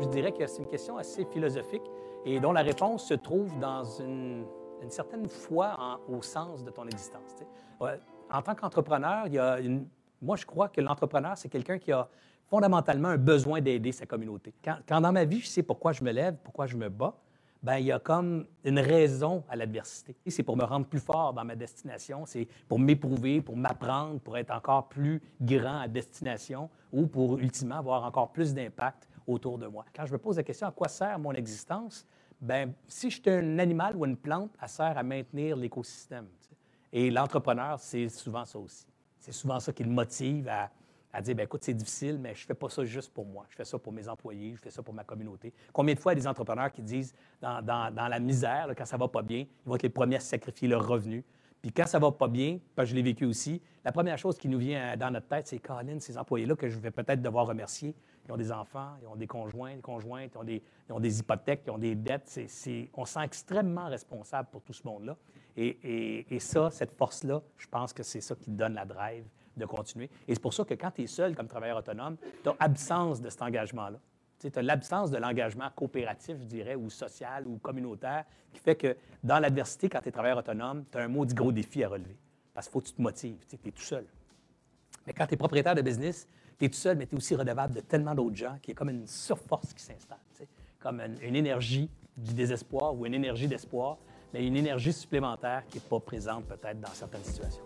Je dirais que c'est une question assez philosophique et dont la réponse se trouve dans une, certaine foi au sens de ton existence. En tant qu'entrepreneur, moi, je crois que l'entrepreneur, c'est quelqu'un qui a fondamentalement un besoin d'aider sa communauté. Quand, quand, dans ma vie, je sais pourquoi je me lève, pourquoi je me bats, ben il y a comme une raison à l'adversité. C'est pour me rendre plus fort dans ma destination, c'est pour m'éprouver, pour m'apprendre, pour être encore plus grand à destination ou pour ultimement avoir encore plus d'impact autour de moi. Quand je me pose la question à quoi sert mon existence, ben si je suis un animal ou une plante, elle sert à maintenir l'écosystème. Et l'entrepreneur, c'est souvent ça aussi. C'est souvent ça qui le motive à, à dire, ben, écoute, c'est difficile, mais je ne fais pas ça juste pour moi. Je fais ça pour mes employés, je fais ça pour ma communauté. Combien de fois il y a des entrepreneurs qui disent, dans, dans, la misère, quand ça ne va pas bien, ils vont être les premiers à sacrifier leurs revenus. Puis quand ça va pas bien, parce que je l'ai vécu aussi, la première chose qui nous vient dans notre tête, c'est Colin, ces employés-là que je vais peut-être devoir remercier, ils ont des enfants, ils ont des conjoints, des conjointes, ils ont des, ils ont des hypothèques, ils ont des dettes. on se sent extrêmement responsable pour tout ce monde-là. Et, ça, cette force-là, je pense que c'est ça qui donne la drive de continuer. Et c'est pour ça que quand tu es seul comme travailleur autonome, tu as absence de cet engagement-là. Tu as l'absence de l'engagement coopératif, je dirais, ou social ou communautaire, qui fait que dans l'adversité, quand tu es travailleur autonome, tu as un maudit gros défi à relever. Parce qu'il faut que tu te motives, tu es tout seul. Mais quand tu es propriétaire de business, tu es tout seul, mais tu es aussi redevable de tellement d'autres gens qu'il y a comme une surforce qui s'installe. Comme une, une, énergie du désespoir ou une énergie d'espoir, mais une énergie supplémentaire qui n'est pas présente peut-être dans certaines situations.